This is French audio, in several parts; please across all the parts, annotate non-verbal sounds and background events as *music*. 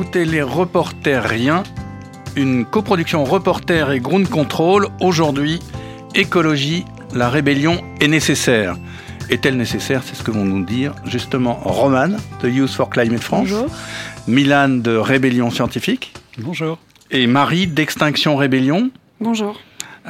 Écoutez les reporters rien, une coproduction reporter et ground control. Aujourd'hui, écologie, la rébellion est nécessaire. Est-elle nécessaire? C'est ce que vont nous dire justement Roman de Youth for Climate France. Bonjour. Milan de Rébellion Scientifique. Bonjour. Et Marie d'Extinction Rébellion. Bonjour.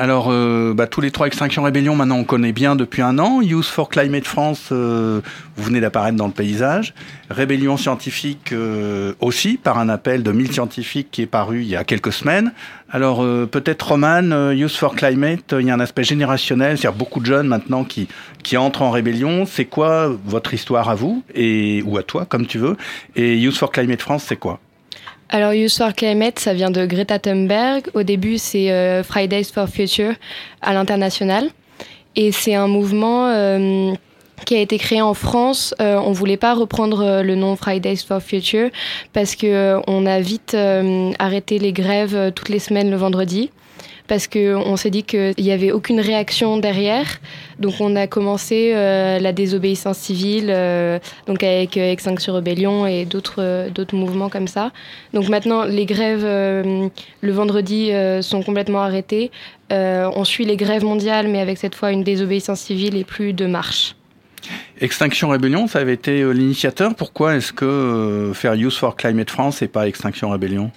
Alors, euh, bah, tous les trois Extinction Rébellion, maintenant on connaît bien depuis un an. Youth for Climate France, euh, vous venez d'apparaître dans le paysage. Rébellion Scientifique euh, aussi, par un appel de 1000 scientifiques qui est paru il y a quelques semaines. Alors, euh, peut-être Roman, Youth for Climate, il y a un aspect générationnel, c'est-à-dire beaucoup de jeunes maintenant qui, qui entrent en rébellion. C'est quoi votre histoire à vous, et, ou à toi, comme tu veux Et Youth for Climate France, c'est quoi? Alors, Youth for Climate, ça vient de Greta Thunberg. Au début, c'est euh, Fridays for Future à l'international. Et c'est un mouvement euh, qui a été créé en France. Euh, on voulait pas reprendre euh, le nom Fridays for Future parce que on a vite arrêté les grèves toutes les semaines le vendredi. Parce que on s'est dit qu'il n'y avait aucune réaction derrière, donc on a commencé euh, la désobéissance civile, euh, donc avec euh, Extinction Rebellion et d'autres euh, mouvements comme ça. Donc maintenant, les grèves euh, le vendredi euh, sont complètement arrêtées. Euh, on suit les grèves mondiales, mais avec cette fois une désobéissance civile et plus de marche. Extinction Rébellion, ça avait été euh, l'initiateur. Pourquoi est-ce que euh, faire Youth for Climate France et pas Extinction Rébellion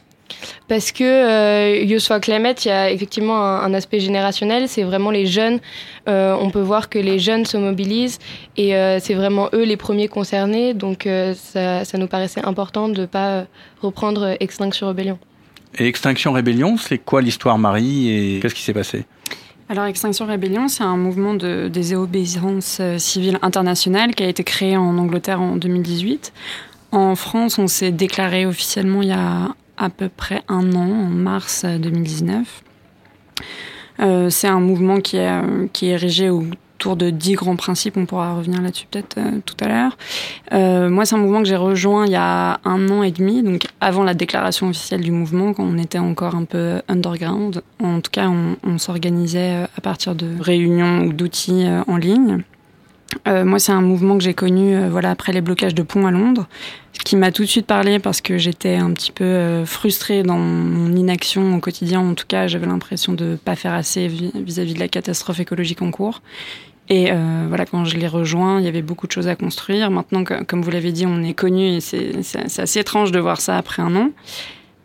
Parce que euh, Youth for Climate, il y a effectivement un, un aspect générationnel. C'est vraiment les jeunes. Euh, on peut voir que les jeunes se mobilisent et euh, c'est vraiment eux les premiers concernés. Donc euh, ça, ça nous paraissait important de ne pas reprendre Extinction Rebellion. Et Extinction Rébellion, c'est quoi l'histoire Marie et qu'est-ce qui s'est passé? Alors, Extinction Rébellion, c'est un mouvement de désobéissance civile internationale qui a été créé en Angleterre en 2018. En France, on s'est déclaré officiellement il y a à peu près un an, en mars euh, 2019. Euh, c'est un mouvement qui est, euh, qui est érigé autour de dix grands principes. On pourra revenir là-dessus peut-être euh, tout à l'heure. Moi, c'est un mouvement que j'ai rejoint il y a un an et demi, donc avant la déclaration officielle du mouvement, quand on était encore un peu underground. En tout cas, on, s'organisait à partir de réunions ou d'outils en ligne. Euh, moi, c'est un mouvement que j'ai connu euh, voilà, après les blocages de ponts à Londres, qui m'a tout de suite parlé parce que j'étais un petit peu euh, frustrée dans mon inaction au quotidien. En tout cas, j'avais l'impression de ne pas faire assez vis- vis-à-vis de la catastrophe écologique en cours. Et euh, voilà, quand je l'ai rejoint, il y avait beaucoup de choses à construire. Maintenant, comme vous l'avez dit, on est connu et c'est assez étrange de voir ça après un an.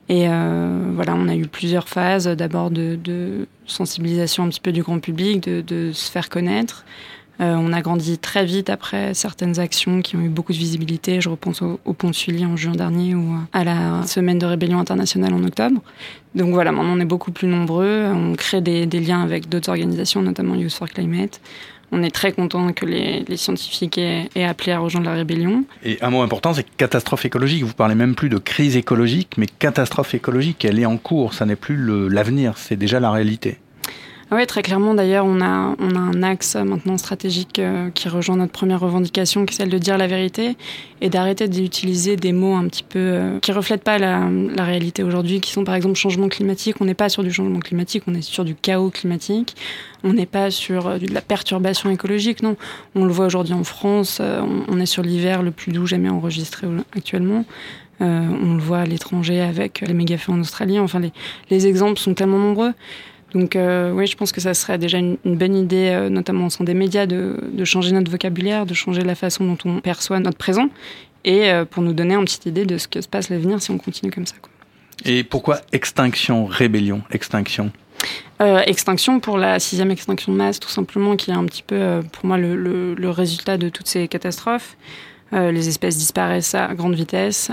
Et euh, voilà, on a eu plusieurs phases. D'abord de, sensibilisation un petit peu du grand public, de se faire connaître. Euh, on a grandi très vite après certaines actions qui ont eu beaucoup de visibilité. Je repense au, au Pont Sully en juin dernier ou à la semaine de rébellion internationale en octobre. Donc voilà, maintenant on est beaucoup plus nombreux. On crée des, liens avec d'autres organisations, notamment Youth for Climate. On est très content que les, scientifiques aient, aient appelé à rejoindre la rébellion. Et un mot important, c'est catastrophe écologique. Vous parlez même plus de crise écologique, mais catastrophe écologique, elle est en cours. Ça n'est plus l'avenir, c'est déjà la réalité. Oui, très clairement. D'ailleurs, on a, on a un axe maintenant stratégique euh, qui rejoint notre première revendication, qui est celle de dire la vérité et d'arrêter d'utiliser des mots un petit peu euh, qui reflètent pas la, réalité aujourd'hui, qui sont par exemple changement climatique. On n'est pas sur du changement climatique, on est sur du chaos climatique. On n'est pas sur euh, de la perturbation écologique, non. On le voit aujourd'hui en France. on, est sur l'hiver le plus doux jamais enregistré actuellement. On le voit à l'étranger avec les méga-feux en Australie. Enfin, les exemples sont tellement nombreux. Donc euh, oui, je pense que ça serait déjà une, une bonne idée, euh, notamment au sein des médias, de, de changer notre vocabulaire, de changer la façon dont on perçoit notre présent, et euh, pour nous donner une petite idée de ce que se passe l'avenir si on continue comme ça. Quoi. Et pourquoi extinction, rébellion, extinction? Euh, extinction pour la sixième extinction de masse, tout simplement, qui est un petit peu, euh, pour moi, le, le, le résultat de toutes ces catastrophes. Euh, les espèces disparaissent à grande vitesse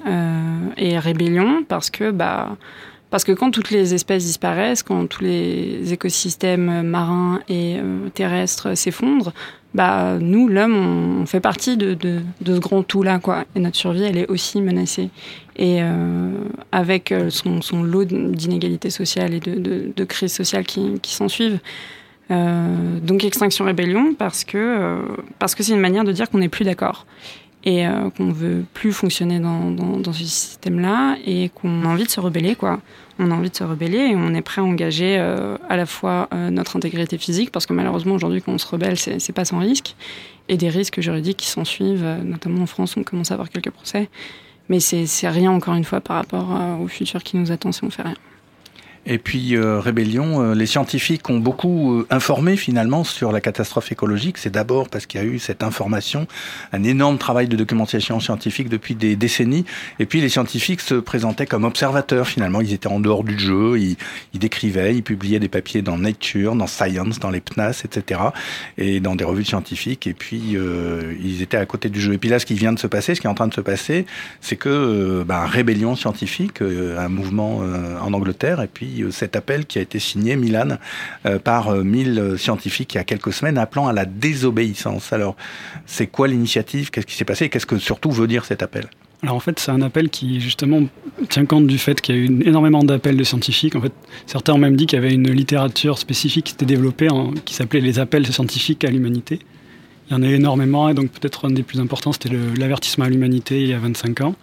et rébellion parce que bah parce que quand toutes les espèces disparaissent, quand tous les écosystèmes marins et euh, terrestres s'effondrent, bah nous l'homme on, fait partie de, de, ce grand tout là quoi et notre survie elle est aussi menacée et euh, avec euh, son, son lot d'inégalités sociales et de, de, crises sociales qui, qui s'en suivent. Donc extinction rébellion parce que c'est une manière de dire qu'on n'est plus d'accord et qu'on veut plus fonctionner dans, dans, dans ce système-là et qu'on a envie de se rebeller quoi. On a envie de se rebeller et on est prêt à engager euh, à la fois euh, notre intégrité physique parce que malheureusement aujourd'hui quand on se rebelle c'est pas sans risque et des risques juridiques qui s'en suivent, euh, notamment en France on commence à avoir quelques procès Mais c'est rien, encore une fois, par rapport au futur qui nous attend si on fait rien. Et puis euh, Rébellion, euh, les scientifiques ont beaucoup euh, informé finalement sur la catastrophe écologique. C'est d'abord parce qu'il y a eu cette information, un énorme travail de documentation scientifique depuis des décennies. Et puis les scientifiques se présentaient comme observateurs finalement. Ils étaient en dehors du jeu, ils, ils décrivaient, ils publiaient des papiers dans Nature, dans Science, dans les PNAS, etc. Et dans des revues scientifiques. Et puis ils étaient à côté du jeu. Et puis là, ce qui vient de se passer, ce qui est en train de se passer, c'est que bah, Rébellion scientifique, un mouvement en Angleterre, et puis euh, cet appel qui a été signé, Milan, euh, par 1000 euh, scientifiques il y a quelques semaines, appelant à la désobéissance. Alors, c'est quoi l'initiative? Qu'est-ce qui s'est passé? Qu'est-ce que surtout veut dire cet appel? Alors en fait, c'est un appel qui justement tient compte du fait qu'il y a eu énormément d'appels de scientifiques. En fait, certains ont même dit qu'il y avait une littérature spécifique qui s'était développée qui s'appelait les appels scientifiques à l'humanité. Il y en a énormément et donc peut-être un des plus importants, c'était l'avertissement à l'humanité il y a 25 ans.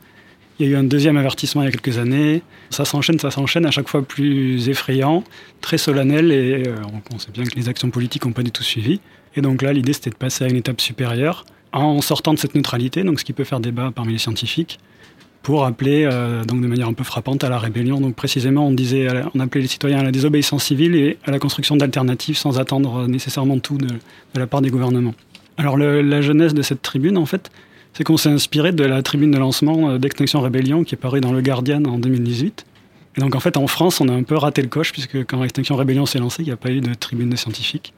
Il y a eu un deuxième avertissement il y a quelques années. Ça s'enchaîne, ça s'enchaîne, à chaque fois plus effrayant, très solennel, et euh, on sait bien que les actions politiques n'ont pas du tout suivi. Et donc là, l'idée, c'était de passer à une étape supérieure, en sortant de cette neutralité, donc ce qui peut faire débat parmi les scientifiques, pour appeler, euh, donc de manière un peu frappante, à la rébellion. Donc précisément, on disait, on appelait les citoyens à la désobéissance civile et à la construction d'alternatives sans attendre nécessairement tout de, la part des gouvernements. Alors la jeunesse de cette tribune, en fait, c'est qu'on s'est inspiré de la tribune de lancement euh, d'Extinction Rébellion qui est parue dans Le Guardian en 2018. Et donc en fait en France on a un peu raté le coche puisque quand Extinction Rébellion s'est lancée il n'y a pas eu de tribune de scientifiques.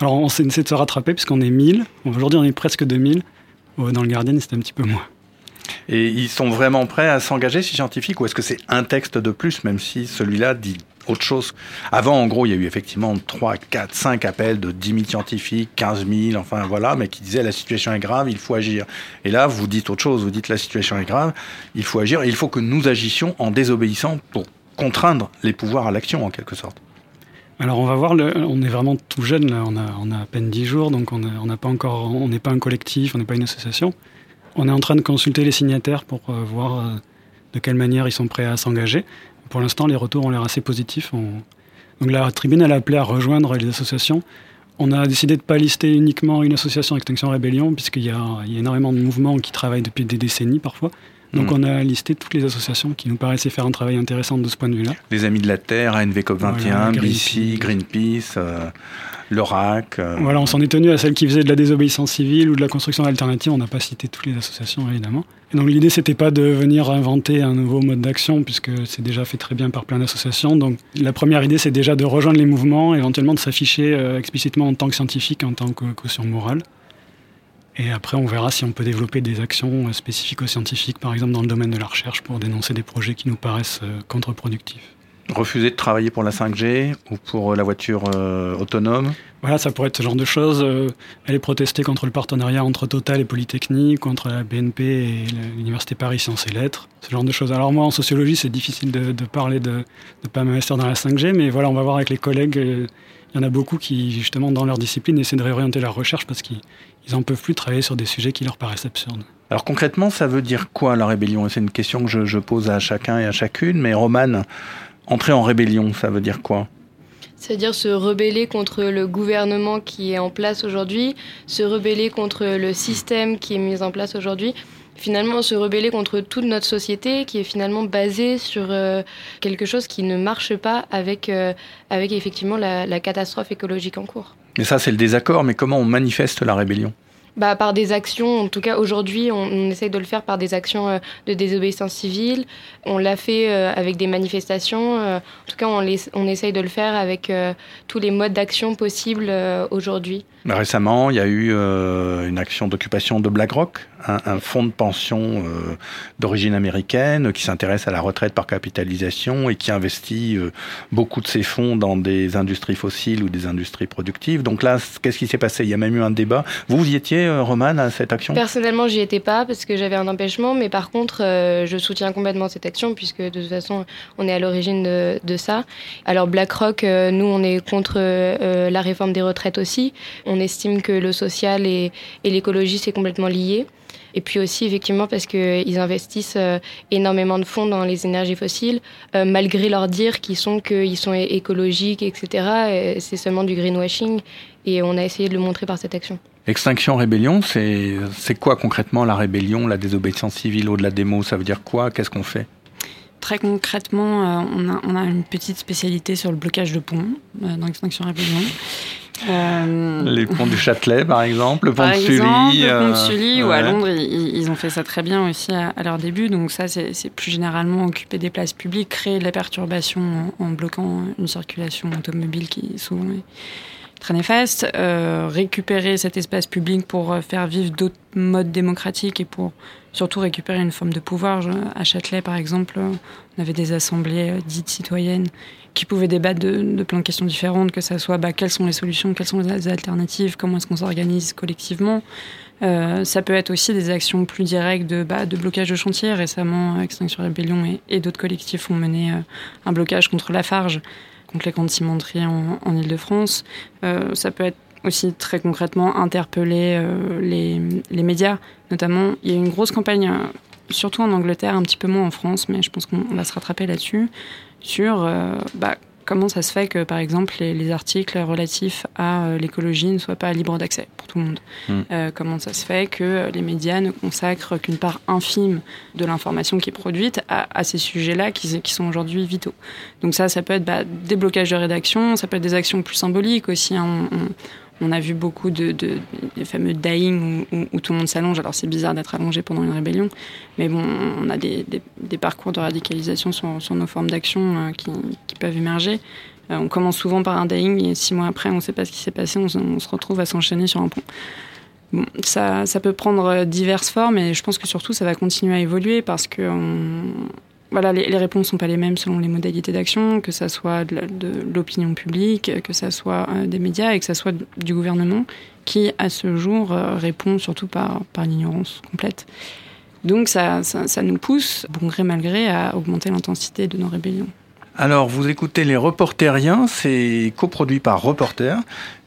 Alors on s'est essayé de se rattraper puisqu'on est 1000, aujourd'hui on est presque 2000, dans Le Guardian c'était un petit peu moins. Et ils sont vraiment prêts à s'engager, ces scientifiques, ou est-ce que c'est un texte de plus, même si celui-là dit autre chose. Avant, en gros, il y a eu effectivement 3, 4, 5 appels de 10 000 scientifiques, 15 000, enfin voilà, mais qui disaient la situation est grave, il faut agir. Et là, vous dites autre chose, vous dites la situation est grave, il faut agir, et il faut que nous agissions en désobéissant pour contraindre les pouvoirs à l'action, en quelque sorte. Alors on va voir, on est vraiment tout jeune, on, a, à peine 10 jours, donc on n'a pas encore, on n'est pas un collectif, on n'est pas une association. On est en train de consulter les signataires pour euh, voir euh, de quelle manière ils sont prêts à s'engager pour l'instant, les retours ont l'air assez positifs. Donc la tribune, elle a appelé à rejoindre les associations. On a décidé de ne pas lister uniquement une association Extinction Rébellion, puisqu'il y, a énormément de mouvements qui travaillent depuis des décennies parfois. Donc mm. on a listé toutes les associations qui nous paraissaient faire un travail intéressant de ce point de vue-là. Les Amis de la Terre, ANV COP21, BC, Greenpeace, euh, l'ORAC. Euh. Voilà, on s'en est tenu à celles qui faisaient de la désobéissance civile ou de la construction alternative. On n'a pas cité toutes les associations, évidemment. Et donc l'idée, c'était pas de venir inventer un nouveau mode d'action, puisque c'est déjà fait très bien par plein d'associations. Donc la première idée, c'est déjà de rejoindre les mouvements, éventuellement de s'afficher euh, explicitement en tant que scientifique, en tant que caution morale. Et après, on verra si on peut développer des actions euh, spécifiques aux scientifiques, par exemple dans le domaine de la recherche, pour dénoncer des projets qui nous paraissent contre-productifs refuser de travailler pour la 5G ou pour euh, la voiture euh, autonome? Voilà, ça pourrait être ce genre de choses. Euh, aller protester contre le partenariat entre Total et Polytechnique, contre la BNP et l'Université Paris Sciences et Lettres, ce genre de choses. Alors moi, en sociologie, c'est difficile de, parler de ne pas m'investir dans la 5G, mais voilà, on va voir avec les collègues. Il y en a beaucoup qui, justement, dans leur discipline, essaient de réorienter leur recherche parce qu'ils n'en peuvent plus travailler sur des sujets qui leur paraissent absurdes. Alors concrètement, ça veut dire quoi la rébellion? C'est une question que je, je, pose à chacun et à chacune, mais Roman, Entrer en rébellion, ça veut dire quoi? C'est-à-dire se rebeller contre le gouvernement qui est en place aujourd'hui, se rebeller contre le système qui est mis en place aujourd'hui, finalement se rebeller contre toute notre société qui est finalement basée sur euh, quelque chose qui ne marche pas avec, euh, avec effectivement la, la catastrophe écologique en cours. Mais ça, c'est le désaccord, mais comment on manifeste la rébellion? Bah, par des actions, en tout cas aujourd'hui, on, essaye de le faire par des actions euh, de désobéissance civile. On l'a fait euh, avec des manifestations. Euh, en tout cas, on, on, essaye de le faire avec tous les modes d'action possibles aujourd'hui. Récemment, il y a eu une action d'occupation de BlackRock un, fonds de pension euh, d'origine américaine qui s'intéresse à la retraite par capitalisation et qui investit euh, beaucoup de ses fonds dans des industries fossiles ou des industries productives. Donc là, qu'est-ce qui s'est passé? Il y a même eu un débat. Vous, y étiez, euh, Romane, à cette action? Personnellement, j'y étais pas parce que j'avais un empêchement, mais par contre, je soutiens complètement cette action puisque de toute façon, on est à l'origine de, de, ça. Alors BlackRock, nous, on est contre la réforme des retraites aussi. On estime que le social et, et l'écologie, c'est complètement lié. Et puis aussi, effectivement, parce qu'ils investissent euh, énormément de fonds dans les énergies fossiles, euh, malgré leur dire qu'ils sont, qu'ils sont écologiques, etc. C'est seulement du greenwashing. Et on a essayé de le montrer par cette action. Extinction Rébellion, c'est quoi concrètement la rébellion, la désobéissance civile au-delà des mots? Ça veut dire quoi? Qu'est-ce qu'on fait? Très concrètement, euh, on, a, on, a, une petite spécialité sur le blocage de ponts euh, dans Extinction Rébellion. Euh, les ponts du Châtelet, par exemple, le pont de Sully. le pont de Sully, ou à Londres, ils, ont fait ça très bien aussi à, leur début. Donc ça, c'est plus généralement occuper des places publiques, créer de la perturbation en, en bloquant une circulation automobile qui souvent est très néfaste, euh, récupérer cet espace public pour euh, faire vivre d'autres modes démocratiques et pour surtout récupérer une forme de pouvoir. À Châtelet, par exemple, on avait des assemblées euh, dites citoyennes qui pouvaient débattre de, plein de questions différentes, que ça soit bah, quelles sont les solutions, quelles sont les alternatives, comment est-ce qu'on s'organise collectivement. ça peut être aussi des actions plus directes de, bah, de blocage de chantier. Récemment, Extinction Rébellion et, d'autres collectifs ont mené un blocage contre la Contre les grandes cimenteries en, en Ile-de-France. Euh, ça peut être aussi très concrètement interpeller euh, les, les, médias. Notamment, il y a une grosse campagne, euh, surtout en Angleterre, un petit peu moins en France, mais je pense qu'on va se rattraper là-dessus, sur bah, comment ça se fait que, par exemple, les, articles relatifs à euh, l'écologie ne soient pas libres d'accès pour tout le monde hmm. euh, Comment ça se fait que les médias ne consacrent qu'une part infime de l'information qui est produite à, ces sujets-là qui, qui, sont aujourd'hui vitaux? Donc ça, ça peut être bah, des blocages de rédaction, ça peut être des actions plus symboliques aussi. Hein. On a vu beaucoup de, fameux dying où, tout le monde s'allonge. Alors c'est bizarre d'être allongé pendant une rébellion, mais bon, on a des, parcours de radicalisation sur, nos formes d'action euh, qui, peuvent émerger. Euh, on commence souvent par un dying et six mois après, on ne sait pas ce qui s'est passé, on, se retrouve à s'enchaîner sur un pont. Ça, ça, peut prendre diverses formes et je pense que surtout ça va continuer à évoluer parce que voilà, les, réponses ne sont pas les mêmes selon les modalités d'action, que ça soit de, l'opinion publique, que ça soit euh, des médias et que ça soit du gouvernement, qui à ce jour euh, répond surtout par, par l'ignorance complète. Donc ça, ça, nous pousse, bon gré mal gré, à augmenter l'intensité de nos rébellions. Alors, vous écoutez Les Reporteriens, c'est coproduit par Reporter,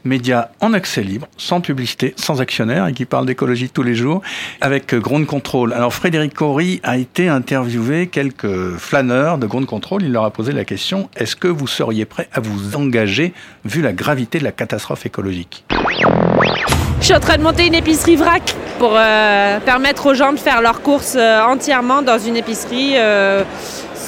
média en accès libre, sans publicité, sans actionnaire et qui parle d'écologie tous les jours, avec Ground Control. Alors, Frédéric Cory a été interviewé quelques flâneurs de Ground Control. Il leur a posé la question est-ce que vous seriez prêt à vous engager vu la gravité de la catastrophe écologique? Je suis en train de monter une épicerie vrac pour euh, permettre aux gens de faire leurs courses euh, entièrement dans une épicerie. Euh,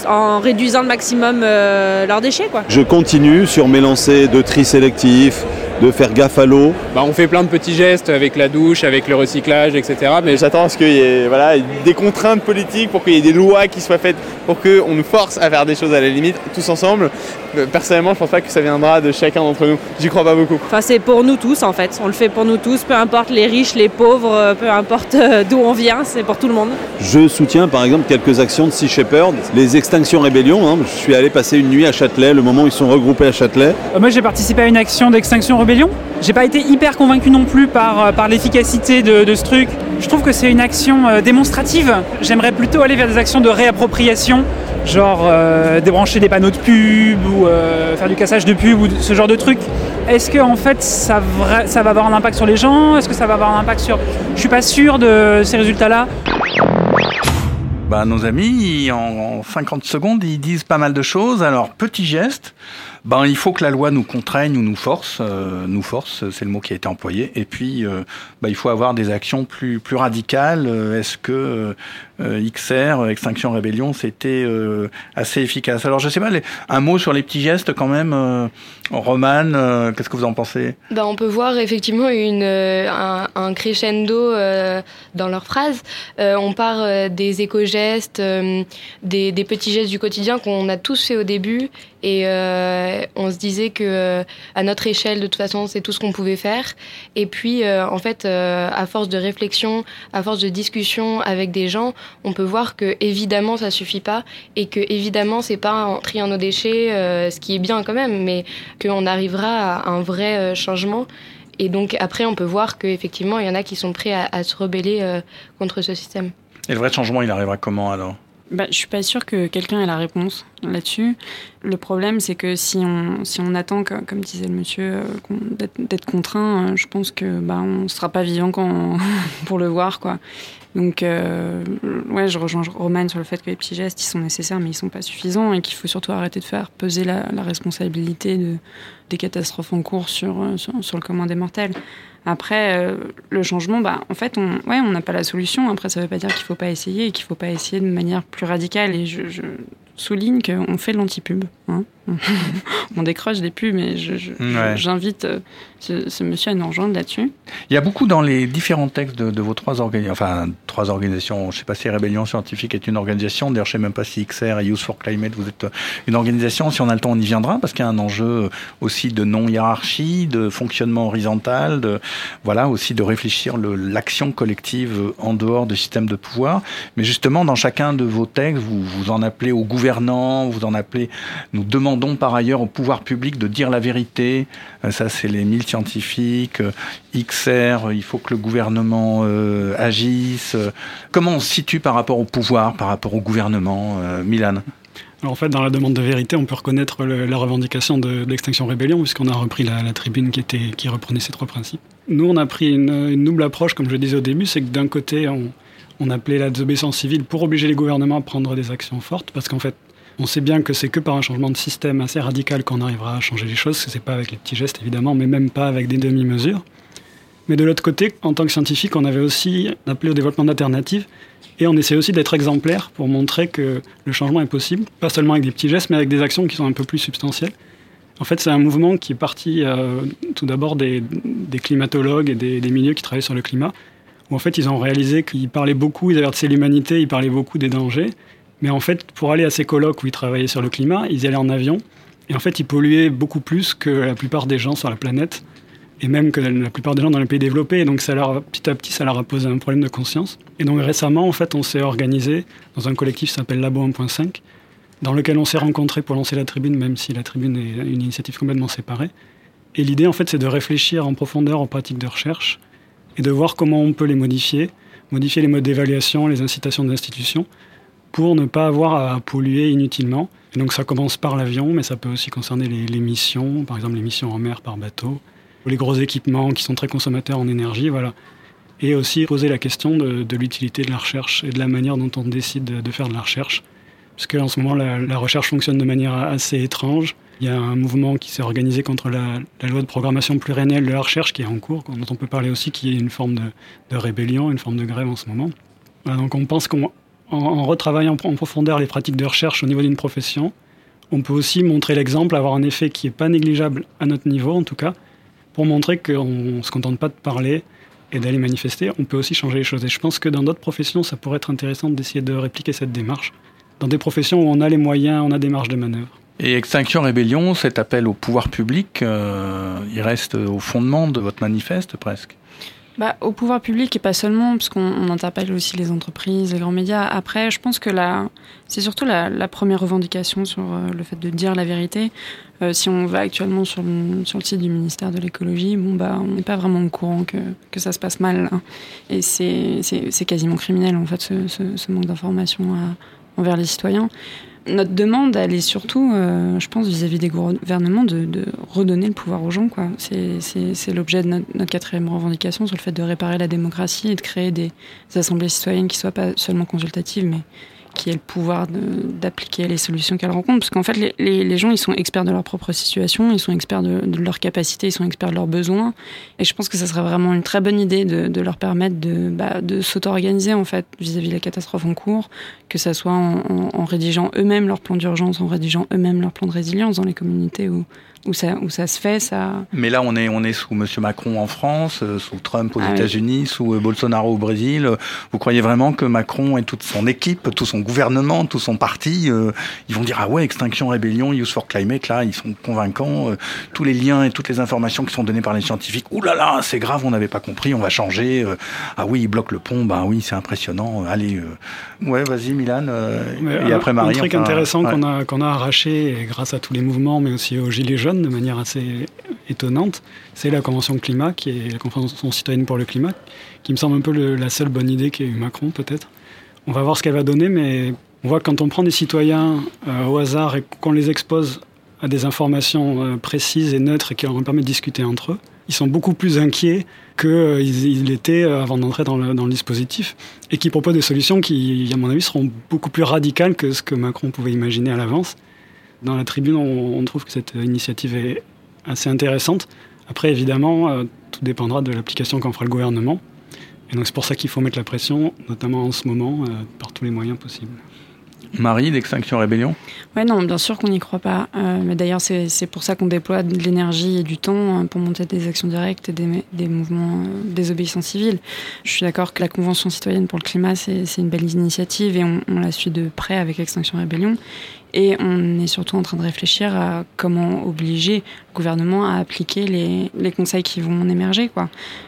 en réduisant le maximum euh, leurs déchets. Quoi. Je continue sur mes lancers de tri sélectif, de faire gaffe à l'eau. Bah, on fait plein de petits gestes avec la douche, avec le recyclage, etc. Mais j'attends à ce qu'il y ait voilà, des contraintes politiques pour qu'il y ait des lois qui soient faites pour qu'on nous force à faire des choses à la limite, tous ensemble. Euh, personnellement, je pense pas que ça viendra de chacun d'entre nous. J'y crois pas beaucoup. Enfin, c'est pour nous tous en fait. On le fait pour nous tous, peu importe les riches, les pauvres, euh, peu importe d'où on vient, c'est pour tout le monde. Je soutiens par exemple quelques actions de Sea Shepherd, les Extinctions Rébellion. Hein. Je suis allé passer une nuit à Châtelet, le moment où ils sont regroupés à Châtelet. moi, j'ai participé à une action d'Extinction Rébellion. J'ai pas été hyper convaincu non plus par, par l'efficacité de, ce truc. Je trouve que c'est une action démonstrative. J'aimerais plutôt aller vers des actions de réappropriation genre euh, débrancher des panneaux de pub ou euh, faire du cassage de pub ou ce genre de truc. Est-ce que en fait ça, ça, va avoir un impact sur les gens? Est-ce que ça va avoir un impact sur... Je suis pas sûr de ces résultats-là. Bah, nos amis, en 50 secondes, ils disent pas mal de choses. Alors, petit geste, ben, il faut que la loi nous contraigne ou nous force. Euh, nous force, c'est le mot qui a été employé. Et puis, euh, ben, il faut avoir des actions plus, plus radicales. Euh, est-ce que XR, Extinction Rébellion, c'était assez efficace? Alors, je sais pas, un mot sur les petits gestes quand même. Romane, qu'est-ce que vous en pensez? Ben, On peut voir effectivement une, un, crescendo dans leurs phrases. on part des éco-gestes, des, des petits gestes du quotidien qu'on a tous fait au début et euh, on se disait que euh, à notre échelle, de toute façon, c'est tout ce qu'on pouvait faire. Et puis, euh, en fait, à force de réflexion, à force de discussion avec des gens, on peut voir que évidemment, ça suffit pas et que évidemment, c'est pas en triant nos déchets, ce qui est bien quand même, mais qu'on arrivera à un vrai changement. Et donc après, on peut voir qu'effectivement, il y en a qui sont prêts à, à se rebeller contre ce système. Et le vrai changement, il arrivera comment alors? Bah, je suis pas sûre que quelqu'un ait la réponse là-dessus. Le problème, c'est que si on, si on attend, comme disait le monsieur, euh, d'être contraint, euh, je pense que bah, on sera pas vivant quand, *laughs* pour le voir. Quoi. Donc, euh, ouais, je rejoins Roman sur le fait que les petits gestes, ils sont nécessaires, mais ils sont pas suffisants et qu'il faut surtout arrêter de faire peser la, responsabilité de, des catastrophes en cours sur, euh, sur, le commun des mortels. Après, euh, le changement, bah, en fait, on ouais, on n'a pas la solution. Après, ça veut pas dire qu'il faut pas essayer et qu'il faut pas essayer de manière plus radicale. Et je, je souligne qu'on fait de l'anti-pub. Hein *laughs* on décroche des pubs, mais j'invite euh, ce, monsieur à nous rejoindre là-dessus. Il y a beaucoup dans les différents textes de, vos trois organisations, enfin trois organisations, je ne sais pas si Rébellion Scientifique est une organisation, d'ailleurs je ne sais même pas si XR et Youth for Climate, vous êtes une organisation, si on a le temps on y viendra, parce qu'il y a un enjeu aussi de non-hiérarchie, de fonctionnement horizontal, de, voilà, aussi de réfléchir l'action collective en dehors du système de pouvoir. Mais justement, dans chacun de vos textes, vous, vous en appelez aux gouvernants, vous en appelez, nous demandons par ailleurs au pouvoir public de dire la vérité. Euh, ça, c'est les mille scientifiques. Euh, XR, il faut que le gouvernement euh, agisse. Comment on se situe par rapport au pouvoir, par rapport au gouvernement, Milan? En fait, dans la demande de vérité, on peut reconnaître la revendication de, l'extinction rébellion, puisqu'on a repris la, tribune qui, était, qui reprenait ces trois principes. Nous, on a pris une, double approche, comme je le disais au début, c'est que d'un côté, on, on appelait la désobéissance civile pour obliger les gouvernements à prendre des actions fortes, parce qu'en fait, on sait bien que c'est que par un changement de système assez radical qu'on arrivera à changer les choses, ce n'est pas avec les petits gestes évidemment, mais même pas avec des demi-mesures. Mais de l'autre côté, en tant que scientifique, on avait aussi appelé au développement d'alternatives et on essaie aussi d'être exemplaire pour montrer que le changement est possible, pas seulement avec des petits gestes, mais avec des actions qui sont un peu plus substantielles. En fait, c'est un mouvement qui est parti euh, tout d'abord des, climatologues et des, milieux qui travaillent sur le climat, où en fait ils ont réalisé qu'ils parlaient beaucoup, ils avertissaient l'humanité, ils parlaient beaucoup des dangers, mais en fait, pour aller à ces colloques où ils travaillaient sur le climat, ils allaient en avion. Et en fait, ils polluaient beaucoup plus que la plupart des gens sur la planète, et même que la plupart des gens dans les pays développés. Et donc, ça leur, petit à petit, ça leur a posé un problème de conscience. Et donc, récemment, en fait, on s'est organisé dans un collectif qui s'appelle Labo 1.5, dans lequel on s'est rencontrés pour lancer la tribune, même si la tribune est une initiative complètement séparée. Et l'idée, en fait, c'est de réfléchir en profondeur aux pratiques de recherche et de voir comment on peut les modifier, modifier les modes d'évaluation, les incitations d'institutions, pour ne pas avoir à polluer inutilement. Donc ça commence par l'avion, mais ça peut aussi concerner les, missions, par exemple les missions en mer par bateau, ou les gros équipements qui sont très consommateurs en énergie, voilà. Et aussi poser la question de, l'utilité de la recherche et de la manière dont on décide de, faire de la recherche. Parce qu'en ce moment, la, recherche fonctionne de manière assez étrange. Il y a un mouvement qui s'est organisé contre la, loi de programmation pluriannuelle de la recherche qui est en cours, dont on peut parler aussi qui est une forme de, rébellion, une forme de grève en ce moment. donc on pense qu'on en, retravaillant en profondeur les pratiques de recherche au niveau d'une profession, on peut aussi montrer l'exemple, avoir un effet qui n'est pas négligeable à notre niveau en tout cas, pour montrer qu'on ne se contente pas de parler et d'aller manifester, on peut aussi changer les choses. Et je pense que dans d'autres professions, ça pourrait être intéressant d'essayer de répliquer cette démarche, dans des professions où on a les moyens, on a des marges de manœuvre. Et Extinction Rébellion, cet appel au pouvoir public, euh, il reste au fondement de votre manifeste presque? Bah, Au pouvoir public et pas seulement, parce qu'on interpelle aussi les entreprises, les grands médias. Après, je pense que c'est surtout la, première revendication sur euh, le fait de dire la vérité. Euh, si on va actuellement sur le, site du ministère de l'écologie, bon, bah, on n'est pas vraiment au courant que, ça se passe mal. Hein. Et c'est quasiment criminel, en fait, ce, ce, manque d'information envers les citoyens notre demande, elle est surtout, euh, je pense, vis-à-vis des gouvernements, de, redonner le pouvoir aux gens. C'est l'objet de notre, quatrième revendication sur le fait de réparer la démocratie et de créer des, des assemblées citoyennes qui ne soient pas seulement consultatives, mais qui ait le pouvoir d'appliquer les solutions qu'elle rencontre. Parce qu'en fait, les, gens, ils sont experts de leur propre situation, ils sont experts de, de leurs capacités, ils sont experts de leurs besoins. Et je pense que ça serait vraiment une très bonne idée de, leur permettre de, bah, de s'auto-organiser, en fait, vis-à-vis de la catastrophe en cours, que ça soit en, rédigeant eux-mêmes leur plan d'urgence, en rédigeant eux-mêmes leur plan de résilience dans les communautés où ça, où ça se fait. Ça... Mais là, on est, on est sous M. Macron en France, euh, sous Trump aux ah États-Unis, sous euh, Bolsonaro au Brésil. Vous croyez vraiment que Macron et toute son équipe, tout son gouvernement, tout son parti, euh, ils vont dire ah ouais, Extinction, Rébellion, Use for Climate, là, ils sont convaincants. tous les liens et toutes les informations qui sont données par les scientifiques, ouh là là, c'est grave, on n'avait pas compris, on va changer. ah oui, ils bloquent le pont, bah oui, c'est impressionnant. allez, ouais, vas-y, Milan. et après Marie. Un truc intéressant qu'on a, qu'on a arraché grâce à tous les mouvements, mais aussi aux Gilets jaunes de manière assez étonnante, c'est la Convention climat, qui est la Convention citoyenne pour le climat, qui me semble un peu la seule bonne idée qu'ait eu Macron peut-être. On va voir ce qu'elle va donner, mais on voit que quand on prend des citoyens euh, au hasard et qu'on les expose à des informations euh, précises et neutres qui leur permettent de discuter entre eux, ils sont beaucoup plus inquiets qu'ils l'étaient avant d'entrer dans le dispositif et qui proposent des solutions qui, à mon avis, seront beaucoup plus radicales que ce que Macron pouvait imaginer à l'avance. Dans la tribune, on, trouve que cette initiative est assez intéressante. Après, évidemment, euh, tout dépendra de l'application qu'en fera le gouvernement. Et donc c'est pour ça qu'il faut mettre la pression, notamment en ce moment, euh, par tous les moyens possibles. Marie, l'extinction rébellion? Ouais, non, bien sûr qu'on n'y croit pas. Euh, mais d'ailleurs, c'est pour ça qu'on déploie de l'énergie et du temps pour monter des actions directes et des, des mouvements désobéissance civile. Je suis d'accord que la Convention citoyenne pour le climat, c'est une belle initiative et on, on, la suit de près avec Extinction Rébellion. Et on est surtout en train de réfléchir à comment obliger le gouvernement à appliquer les, les conseils qui vont en émerger.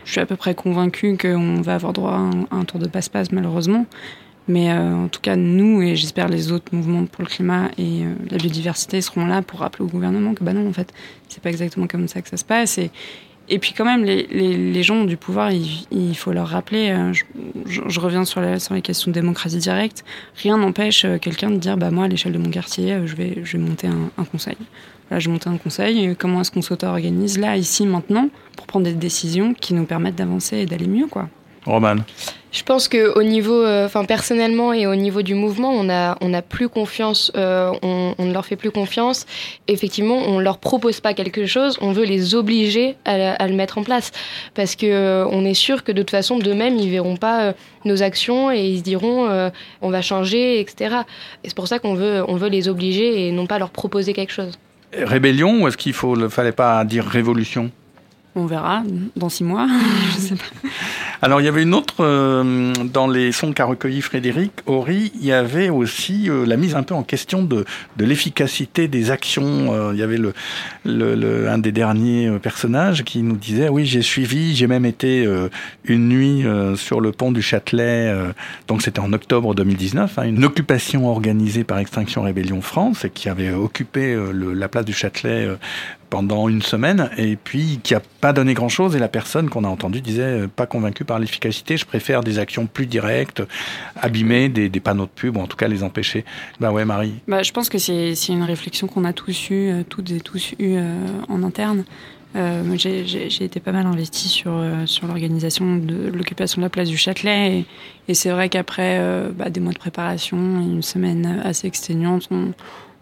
Je suis à peu près convaincue qu'on va avoir droit à un, tour de passe-passe, malheureusement. Mais euh, en tout cas, nous et j'espère les autres mouvements pour le climat et euh, la biodiversité seront là pour rappeler au gouvernement que bah non, en fait, c'est pas exactement comme ça que ça se passe. Et puis quand même, les, gens du pouvoir, il, faut leur rappeler, euh, je, reviens sur, la, sur les questions de démocratie directe, rien n'empêche euh, quelqu'un de dire, bah moi, à l'échelle de mon quartier, euh, je vais, je vais monter un, un conseil. Là, je vais monter un conseil, comment est-ce qu'on s'auto-organise là, ici, maintenant, pour prendre des décisions qui nous permettent d'avancer et d'aller mieux, quoi. Roman je pense que au niveau, enfin euh, personnellement et au niveau du mouvement, on a on a plus confiance, euh, on, on, ne leur fait plus confiance. Effectivement, on leur propose pas quelque chose, on veut les obliger à, à le mettre en place parce que euh, on est sûr que de toute façon d'eux-mêmes ils verront pas euh, nos actions et ils se diront euh, on va changer, etc. Et c'est pour ça qu'on veut on veut les obliger et non pas leur proposer quelque chose. Rébellion ou est-ce qu'il faut, fallait pas dire révolution? On verra dans six mois. *laughs* je sais pas. Alors, il y avait une autre, euh, dans les sons qu'a recueilli Frédéric Horry, il y avait aussi euh, la mise un peu en question de, de l'efficacité des actions. Euh, il y avait le, le, le, un des derniers personnages qui nous disait, oui, j'ai suivi, j'ai même été une nuit sur le pont du Châtelet, donc c'était en octobre 2019, hein, une occupation organisée par Extinction Rébellion France et qui avait occupé le, la place du Châtelet pendant une semaine et puis qui a pas donné grand chose et la personne qu'on a entendue disait pas convaincue par l'efficacité, je préfère des actions plus directes, abîmer des, panneaux de pub ou en tout cas les empêcher. Bah ouais Marie. Bah, je pense que c'est une réflexion qu'on a tous eu, toutes et tous eu euh, en interne. Euh, j'ai été pas mal investi sur, euh, sur l'organisation de l'occupation de la place du Châtelet et, c'est vrai qu'après euh, bah, des mois de préparation, une semaine assez exténuante, on,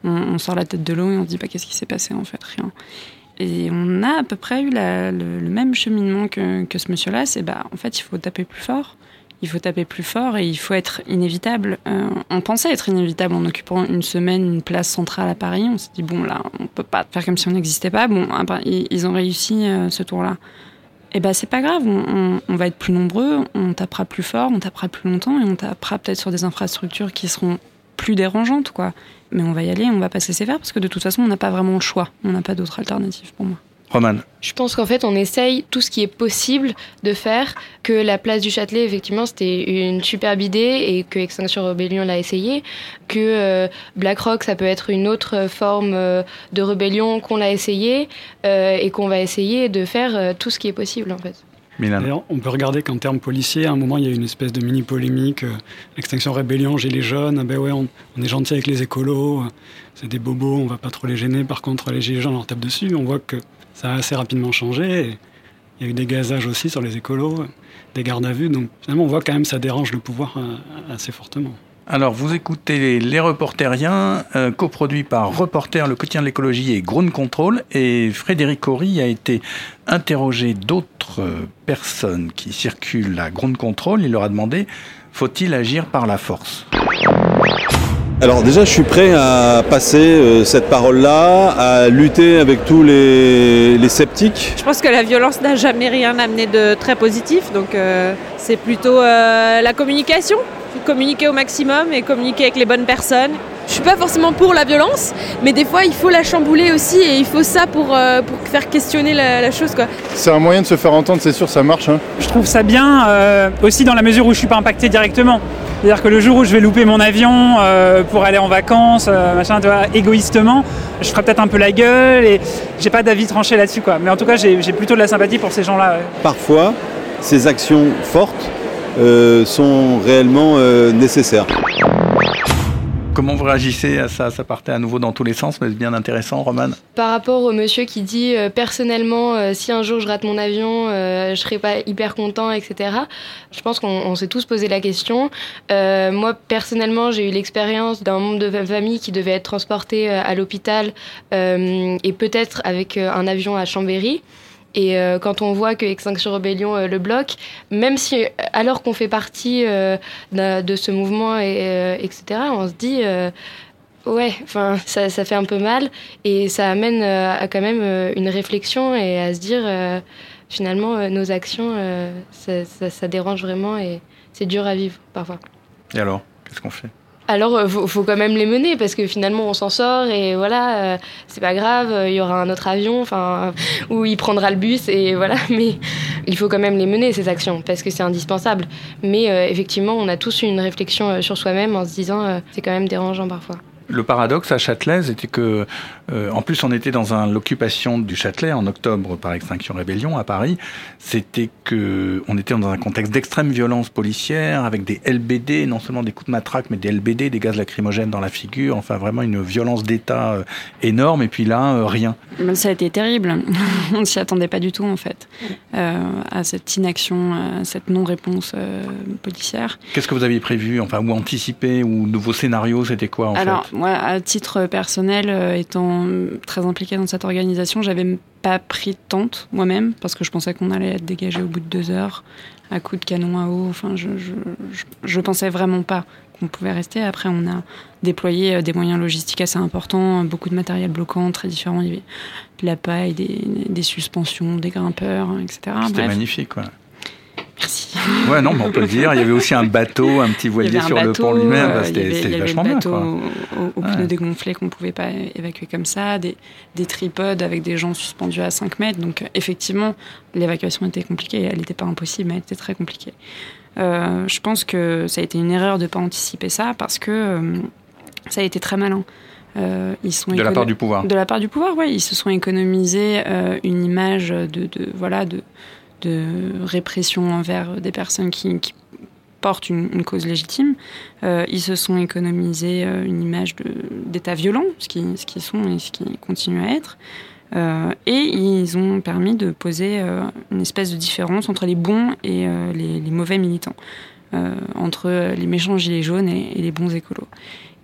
on, sort la tête de l'eau et on se dit bah, qu'est-ce qui s'est passé en fait rien. Et on a à peu près eu le, même cheminement que, ce monsieur-là, c'est bah en fait il faut taper plus fort, il faut taper plus fort et il faut être inévitable. Euh, on pensait être inévitable en occupant une semaine une place centrale à Paris. On s'est dit bon là on peut pas faire comme si on n'existait pas. Bon ils ont réussi euh, ce tour-là. Et ben c'est pas grave, on, va être plus nombreux, on tapera plus fort, on tapera plus longtemps et on tapera peut-être sur des infrastructures qui seront plus dérangeante, quoi. Mais on va y aller, on va pas se laisser faire parce que de toute façon, on n'a pas vraiment le choix. On n'a pas d'autre alternative pour moi. Roman. Je pense qu'en fait, on essaye tout ce qui est possible de faire. Que la place du Châtelet, effectivement, c'était une superbe idée et que Extinction Rebellion l'a essayé. Que euh, BlackRock, ça peut être une autre forme euh, de rébellion qu'on l'a essayé euh, et qu'on va essayer de faire euh, tout ce qui est possible, en fait. On peut regarder qu'en termes policiers, à un moment, il y a eu une espèce de mini polémique. Euh, Extinction Rébellion, j'ai les jeunes, ben on, est gentil avec les écolos, c'est des bobos, on va pas trop les gêner. Par contre, les gilets jaunes, leur tape dessus. On voit que ça a assez rapidement changé. Il y a eu des gazages aussi sur les écolos, des gardes à vue. Donc finalement, on voit quand même que ça dérange le pouvoir euh, assez fortement. Alors, vous écoutez Les Reporteriens, euh, coproduit par Reporter, le quotidien de l'écologie et Ground Control. Et Frédéric Horry a été interrogé d'autres personnes qui circulent à Ground Control. Il leur a demandé faut-il agir par la force? Alors déjà, je suis prêt à passer euh, cette parole-là, à lutter avec tous les, les, sceptiques. Je pense que la violence n'a jamais rien amené de très positif, donc euh, c'est plutôt euh, la communication communiquer au maximum et communiquer avec les bonnes personnes. Je suis pas forcément pour la violence, mais des fois il faut la chambouler aussi et il faut ça pour, euh, pour faire questionner la, la chose. C'est un moyen de se faire entendre, c'est sûr, ça marche. Hein. Je trouve ça bien euh, aussi dans la mesure où je suis pas impacté directement. C'est-à-dire que le jour où je vais louper mon avion euh, pour aller en vacances, euh, machin, tu vois, égoïstement, je ferai peut-être un peu la gueule et j'ai pas d'avis tranché là-dessus. quoi. Mais en tout cas, j'ai plutôt de la sympathie pour ces gens-là. Ouais. Parfois, ces actions fortes euh, sont réellement euh, nécessaires. Comment vous réagissez à ça? Ça partait à nouveau dans tous les sens, mais c'est bien intéressant, Roman. Par rapport au monsieur qui dit euh, personnellement, euh, si un jour je rate mon avion, euh, je serai pas hyper content, etc. Je pense qu'on s'est tous posé la question. moi, personnellement, j'ai eu l'expérience d'un membre de famille qui devait être transporté à l'hôpital et peut-être avec un avion à Chambéry. Et euh, quand on voit que Extinction Rebellion euh, le bloque, même si, alors qu'on fait partie euh, de ce mouvement, et, etc., on se dit, ouais, enfin, ça, fait un peu mal. Et ça amène à quand même une réflexion et à se dire, finalement, nos actions, ça dérange vraiment et c'est dur à vivre parfois. Et alors, qu'est-ce qu'on fait? Alors euh, faut, faut, quand même les mener parce que finalement on s'en sort et voilà, euh, c'est pas grave, il y aura un autre avion, enfin, *laughs* où il prendra le bus et voilà, *laughs* mais il faut quand même les mener ces actions parce que c'est indispensable. Mais euh, effectivement, on a tous une réflexion sur soi-même en se disant c'est quand même dérangeant parfois. Le paradoxe à Châtelet, c'était que, euh, en plus, on était dans l'occupation du Châtelet en octobre par Extinction Rébellion à Paris. C'était que on était dans un contexte d'extrême violence policière avec des LBD, non seulement des coups de matraque, mais des LBD, des gaz lacrymogènes dans la figure. Enfin, vraiment une violence d'État euh, énorme. Et puis là, euh, rien. Ça a été terrible. *laughs* on ne s'y attendait pas du tout, en fait, à cette inaction, à cette non-réponse policière. Qu'est-ce que vous aviez prévu, enfin, ou anticipé, ou nouveaux scénarios, c'était quoi en Alors, moi, à titre personnel, euh, étant très impliquée dans cette organisation, j'avais pas pris de tente moi-même parce que je pensais qu'on allait être dégagé au bout de deux heures à coups de canon à eau. Enfin, je, je, je, pensais vraiment pas qu'on pouvait rester. Après, on a déployé euh, des moyens logistiques assez importants, beaucoup de matériel bloquant, très différent. Il y avait de la paille, des, des suspensions, des grimpeurs, etc. C'était magnifique, quoi. Ouais, non, mais on peut le dire. Il y avait aussi un bateau, un petit voilier sur le pont lui-même. Euh, c'était vachement bien. Il y avait le bateau au, pneu dégonflé qu'on ne pouvait pas évacuer comme ça, des, des, tripodes avec des gens suspendus à 5 mètres. Donc, effectivement, l'évacuation était compliquée. Elle n'était pas impossible, mais elle était très compliquée. Euh, je pense que ça a été une erreur de ne pas anticiper ça parce que euh, ça a été très malin. ils sont de la part du pouvoir. De la part du pouvoir, oui. Ils se sont économisés une image de, de voilà de de répression envers des personnes qui, portent une, cause légitime. Euh, ils se sont économisés euh, une image d'État violent, ce qu'ils ce qui sont et ce qui continuent à être. Euh, et ils ont permis de poser une espèce de différence entre les bons et les, mauvais militants, entre les méchants gilets jaunes et, et les bons écolos.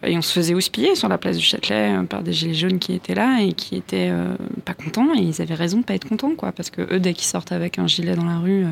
Et on se faisait houspiller sur la place du Châtelet euh, par des gilets jaunes qui étaient là et qui étaient euh, pas contents. Et ils avaient raison de pas être contents, quoi. Parce que eux, dès qu'ils sortent avec un gilet dans la rue, euh,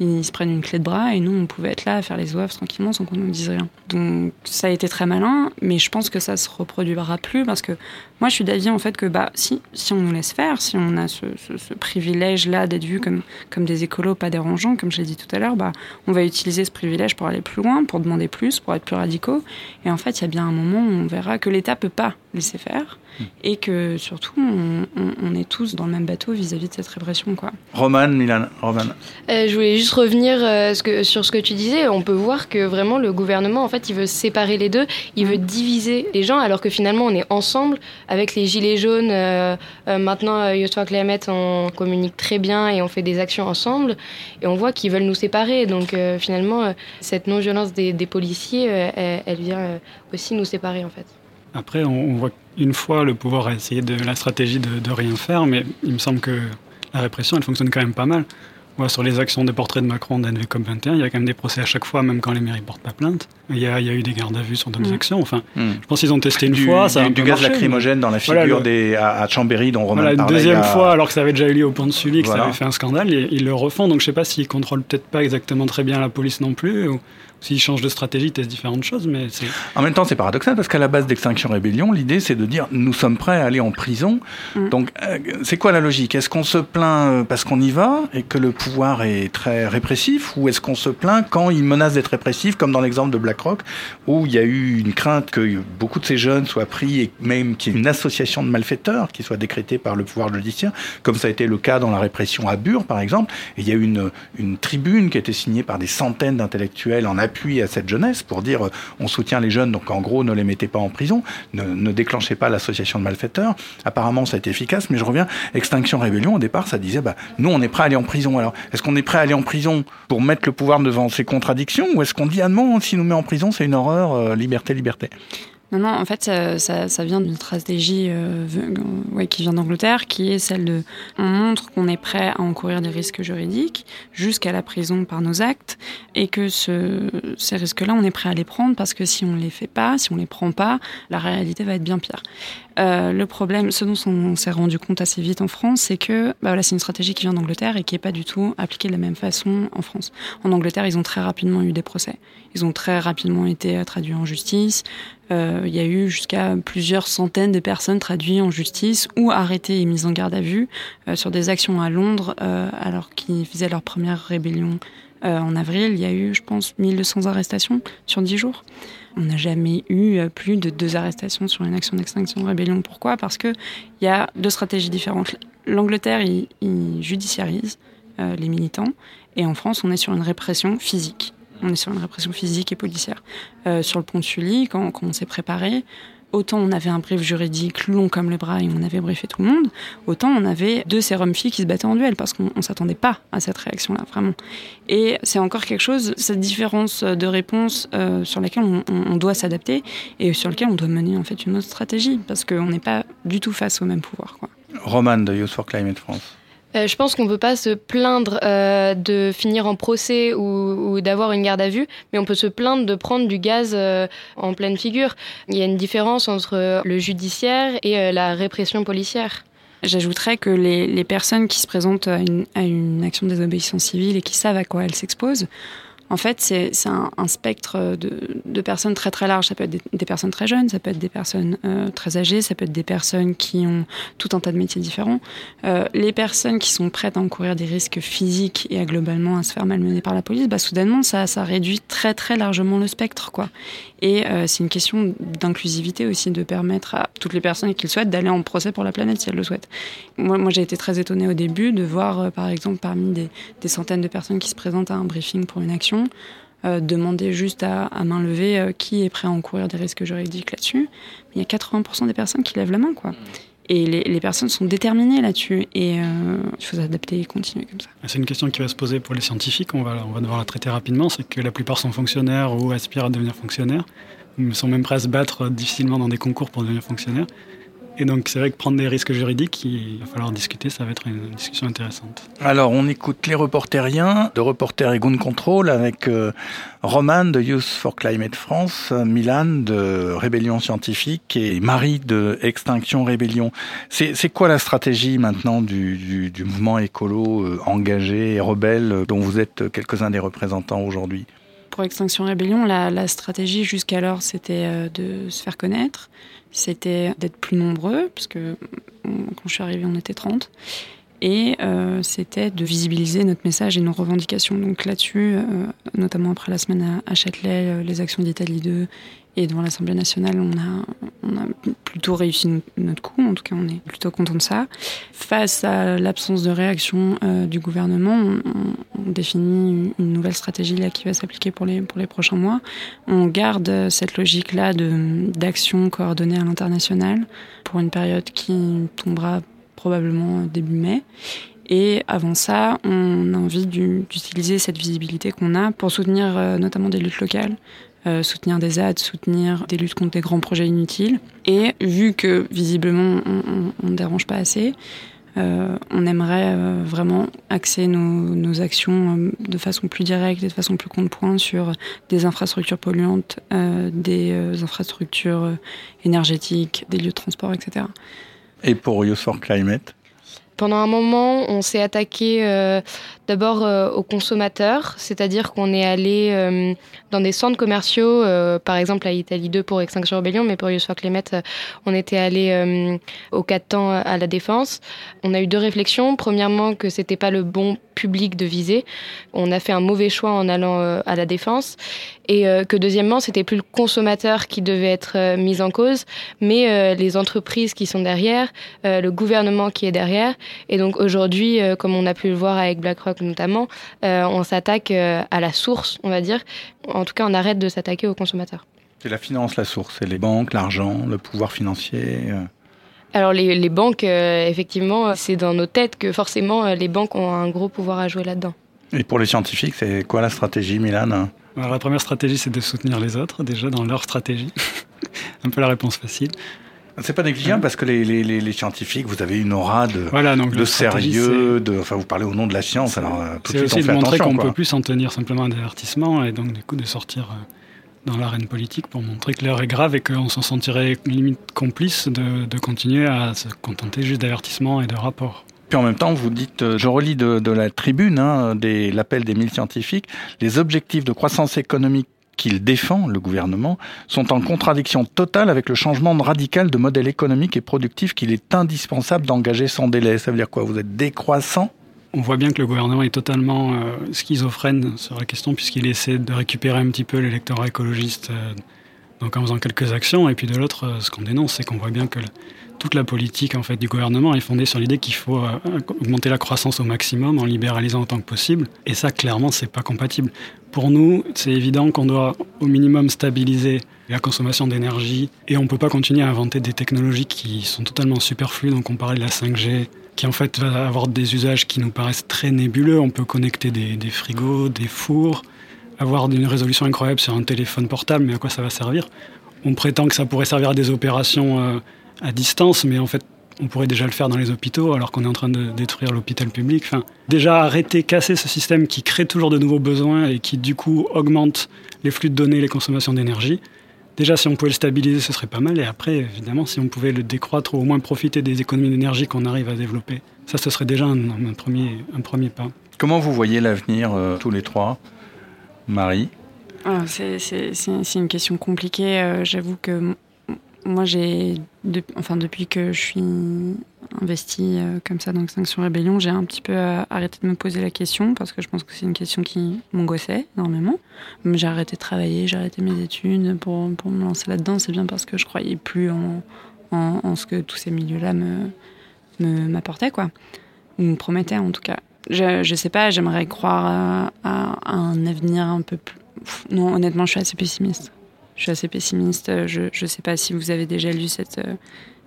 ils se prennent une clé de bras et nous, on pouvait être là à faire les oeuvres tranquillement sans qu'on nous dise rien. Donc ça a été très malin, mais je pense que ça se reproduira plus parce que moi, je suis d'avis en fait que bah, si, si on nous laisse faire, si on a ce, ce, privilège-là d'être vu comme, comme des écolos pas dérangeants, comme je l'ai dit tout à l'heure, bah, on va utiliser ce privilège pour aller plus loin, pour demander plus, pour être plus radicaux. Et en fait, il y a bien un moment où on verra que l'État peut pas laisser faire hmm. et que surtout on, on, est tous dans le même bateau vis-à-vis de cette répression quoi. Roman, Milan, Roman. Euh, je voulais juste revenir euh, ce que, sur ce que tu disais. On peut voir que vraiment le gouvernement en fait il veut séparer les deux, il veut diviser les gens alors que finalement on est ensemble avec les gilets jaunes. Euh, maintenant Yossua Clémet on communique très bien et on fait des actions ensemble et on voit qu'ils veulent nous séparer. Donc finalement cette non-violence des, des policiers elle, elle, vient aussi nous séparer en fait. Après, on, voit qu'une fois, le pouvoir a essayé de la stratégie de, de, rien faire, mais il me semble que la répression, elle fonctionne quand même pas mal sur les actions des portraits de Macron d'NVCOM 21, il y a quand même des procès à chaque fois, même quand les mairies portent pas plainte. Il y a, il y a eu des gardes à vue sur d'autres mm. actions. Enfin, mm. je pense qu'ils ont testé une fois. Ça du, du gaz lacrymogène dans la figure des, à, Chambéry, dont Romain voilà, Une deuxième fois, alors que ça avait déjà eu lieu au pont de Sully, que ça avait fait un scandale, ils, ils le refont. Donc je sais pas s'ils contrôlent peut-être pas exactement très bien la police non plus. Ou, S'ils changent de stratégie, testent différentes choses, mais c'est... En même temps, c'est paradoxal, parce qu'à la base d'Extinction Rébellion, l'idée, c'est de dire, nous sommes prêts à aller en prison. Mm. Donc, euh, c'est quoi la logique? Est-ce qu'on se plaint euh, parce qu'on y va, et que le pouvoir est très répressif, ou est-ce qu'on se plaint quand il menace d'être répressif, comme dans l'exemple de BlackRock, où il y a eu une crainte que beaucoup de ces jeunes soient pris, et même qu'il y ait une association de malfaiteurs qui soit décrétée par le pouvoir judiciaire, comme ça a été le cas dans la répression à Bure, par exemple. Et il y a eu une, une tribune qui a été signée par des centaines d'intellectuels en appui à cette jeunesse pour dire euh, on soutient les jeunes, donc en gros ne les mettez pas en prison, ne, déclenchez pas l'association de malfaiteurs. Apparemment ça a été efficace, mais je reviens, Extinction Rébellion, au départ ça disait bah, nous on est prêt à aller en prison. Alors est-ce qu'on est prêt à aller en prison pour mettre le pouvoir devant ses contradictions ou est-ce qu'on dit ah non, si nous met en prison c'est une horreur, euh, liberté, liberté? Non, non, en fait, ça, ça, ça vient d'une stratégie euh, ouais, qui vient d'Angleterre, qui est celle de on montre qu'on est prêt à encourir des risques juridiques jusqu'à la prison par nos actes, et que ce, ces risques-là, on est prêt à les prendre parce que si on les fait pas, si on les prend pas, la réalité va être bien pire. Euh, le problème, ce dont on s'est rendu compte assez vite en France, c'est que bah voilà, c'est une stratégie qui vient d'Angleterre et qui n'est pas du tout appliquée de la même façon en France. En Angleterre, ils ont très rapidement eu des procès. Ils ont très rapidement été traduits en justice. Euh, il y a eu jusqu'à plusieurs centaines de personnes traduites en justice ou arrêtées et mises en garde à vue euh, sur des actions à Londres euh, alors qu'ils faisaient leur première rébellion en avril. Il y a eu, je pense, 1200 arrestations sur 10 jours. On n'a jamais eu plus de deux arrestations sur une action d'extinction de rébellion. Pourquoi? Parce qu'il y a deux stratégies différentes. L'Angleterre, il judiciarise les militants et en France, on est sur une répression physique. On est sur une répression physique et policière. Euh, sur le pont de Sully, quand, on s'est préparé, autant on avait un brief juridique long comme le bras et on avait briefé tout le monde, autant on avait deux sérums filles qui se battaient en duel parce qu'on ne s'attendait pas à cette réaction-là, vraiment. Et c'est encore quelque chose, cette différence de réponse euh, sur laquelle on, doit s'adapter et sur laquelle on doit mener en fait une autre stratégie parce qu'on n'est pas du tout face au même pouvoir. Roman de Youth for Climate France. Euh, je pense qu'on ne peut pas se plaindre euh, de finir en procès ou, d'avoir une garde à vue, mais on peut se plaindre de prendre du gaz euh, en pleine figure. Il y a une différence entre le judiciaire et la répression policière. J'ajouterais que les, personnes qui se présentent à une, à une action de désobéissance civile et qui savent à quoi elles s'exposent, en fait, c'est un, spectre de, personnes très très large. Ça peut être des, personnes très jeunes, ça peut être des personnes euh, très âgées, ça peut être des personnes qui ont tout un tas de métiers différents. Euh, les personnes qui sont prêtes à encourir des risques physiques et à globalement à se faire malmener par la police, bah, soudainement, ça, réduit très très largement le spectre. quoi. Et euh, c'est une question d'inclusivité aussi, de permettre à toutes les personnes qui le souhaitent d'aller en procès pour la planète si elles le souhaitent. Moi, j'ai été très étonnée au début de voir, par exemple, parmi des centaines de personnes qui se présentent à un briefing pour une action, euh, demander juste à, main levée euh, qui est prêt à encourir des risques juridiques là-dessus. Il y a 80% des personnes qui lèvent la main, quoi. Et les, personnes sont déterminées là-dessus. Et euh, il faut s'adapter et continuer comme ça. C'est une question qui va se poser pour les scientifiques. On va, on va devoir la traiter rapidement. C'est que la plupart sont fonctionnaires ou aspirent à devenir fonctionnaires. Ils sont même prêts à se battre difficilement dans des concours pour devenir fonctionnaires. Et donc c'est vrai que prendre des risques juridiques, il va falloir discuter, ça va être une discussion intéressante. Alors on écoute les reporteriens de Reporter et Gun Control avec euh, Roman de Youth for Climate France, Milan de Rébellion Scientifique et Marie de Extinction Rébellion. C'est quoi la stratégie maintenant du, mouvement écolo euh, engagé et rebelle dont vous êtes quelques-uns des représentants aujourd'hui? Pour Extinction Rébellion, la, stratégie jusqu'alors, c'était euh, de se faire connaître, c'était d'être plus nombreux, parce que quand je suis arrivée, on était 30. Et euh, c'était de visibiliser notre message et nos revendications. Donc là-dessus, euh, notamment après la semaine à, Châtelet, les actions d'Italie 2 et devant l'Assemblée nationale, on a, plutôt réussi notre coup. En tout cas, on est plutôt content de ça. Face à l'absence de réaction du gouvernement, on, on, définit une nouvelle stratégie là qui va s'appliquer pour les, pour les prochains mois. On garde cette logique-là d'action coordonnée à l'international pour une période qui tombera probablement début mai. Et avant ça, on a envie d'utiliser cette visibilité qu'on a pour soutenir euh, notamment des luttes locales, euh, soutenir des aides, soutenir des luttes contre des grands projets inutiles. Et vu que visiblement on ne dérange pas assez, euh, on aimerait vraiment axer nos, nos actions de façon plus directe et de façon plus compte-point sur des infrastructures polluantes, des infrastructures énergétiques, des lieux de transport, etc. Et pour Youth for Climate? Pendant un moment, on s'est attaqué euh, d'abord euh, aux consommateurs, c'est-à-dire qu'on est allé euh, dans des centres commerciaux, par exemple à Italie 2 pour Extinction Rebellion, mais pour for Climate, on était allé au 4 temps à la Défense. On a eu deux réflexions. Premièrement, que c'était pas le bon public de viser. On a fait un mauvais choix en allant à la Défense. Et que deuxièmement, c'était plus le consommateur qui devait être mis en cause, mais les entreprises qui sont derrière, le gouvernement qui est derrière. Et donc aujourd'hui, euh, comme on a pu le voir avec BlackRock notamment, euh, on s'attaque euh, à la source, on va dire. En tout cas, on arrête de s'attaquer aux consommateurs. C'est la finance, la source, c'est les banques, l'argent, le pouvoir financier. Alors les, les banques, effectivement, c'est dans nos têtes que forcément les banques ont un gros pouvoir à jouer là-dedans. Et pour les scientifiques, c'est quoi la stratégie, Milan Alors la première stratégie, c'est de soutenir les autres, déjà dans leur stratégie. *laughs* un peu la réponse facile. C'est pas négligeable parce que les, les, les, scientifiques, vous avez une aura de, voilà, donc de sérieux, de, enfin vous parlez au nom de la science, alors euh, tout de suite aussi on fait de montrer qu'on attention. peut plus s'en tenir simplement à un avertissement et donc du coup de sortir euh, dans l'arène politique pour montrer que l'heure est grave et qu'on s'en sentirait limite complice de, de continuer à se contenter juste d'avertissements et de rapports. Puis en même temps, vous dites, euh, je relis de, de la tribune, hein, l'appel des mille scientifiques, les objectifs de croissance économique qu'il défend, le gouvernement, sont en contradiction totale avec le changement radical de modèle économique et productif qu'il est indispensable d'engager sans délai. Ça veut dire quoi? Vous êtes décroissant? On voit bien que le gouvernement est totalement euh, schizophrène sur la question puisqu'il essaie de récupérer un petit peu l'électorat écologiste euh, donc en faisant quelques actions. Et puis de l'autre euh, ce qu'on dénonce c'est qu'on voit bien que toute la politique en fait du gouvernement est fondée sur l'idée qu'il faut euh, augmenter la croissance au maximum en libéralisant autant que possible et ça clairement c'est pas compatible. Pour nous, c'est évident qu'on doit au minimum stabiliser la consommation d'énergie et on peut pas continuer à inventer des technologies qui sont totalement superflues donc on parlait de la 5G qui en fait va avoir des usages qui nous paraissent très nébuleux. On peut connecter des, des frigos, des fours, avoir une résolution incroyable sur un téléphone portable, mais à quoi ça va servir? On prétend que ça pourrait servir à des opérations euh, à distance, mais en fait, on pourrait déjà le faire dans les hôpitaux alors qu'on est en train de détruire l'hôpital public. Déjà arrêter, casser ce système qui crée toujours de nouveaux besoins et qui du coup augmente les flux de données, les consommations d'énergie. Déjà, si on pouvait le stabiliser, ce serait pas mal. Et après, évidemment, si on pouvait le décroître ou au moins profiter des économies d'énergie qu'on arrive à développer, ça, ce serait déjà un, premier, pas. Comment vous voyez l'avenir, euh, tous les trois Marie? C'est une question compliquée. Euh, J'avoue que moi, j'ai, enfin, depuis que je suis investie euh, comme ça dans Extinction Rébellion, j'ai un petit peu euh, arrêté de me poser la question parce que je pense que c'est une question qui m'angoissait énormément. J'ai arrêté de travailler, j'ai arrêté mes études pour, me lancer là-dedans. C'est bien parce que je croyais plus en, ce que tous ces milieux-là me, m'apportaient, quoi. Ou me promettaient, en tout cas. Je, je sais pas, j'aimerais croire à un avenir un peu plus. Non, honnêtement, je suis assez pessimiste je suis assez pessimiste. Je ne sais pas si vous avez déjà lu cette,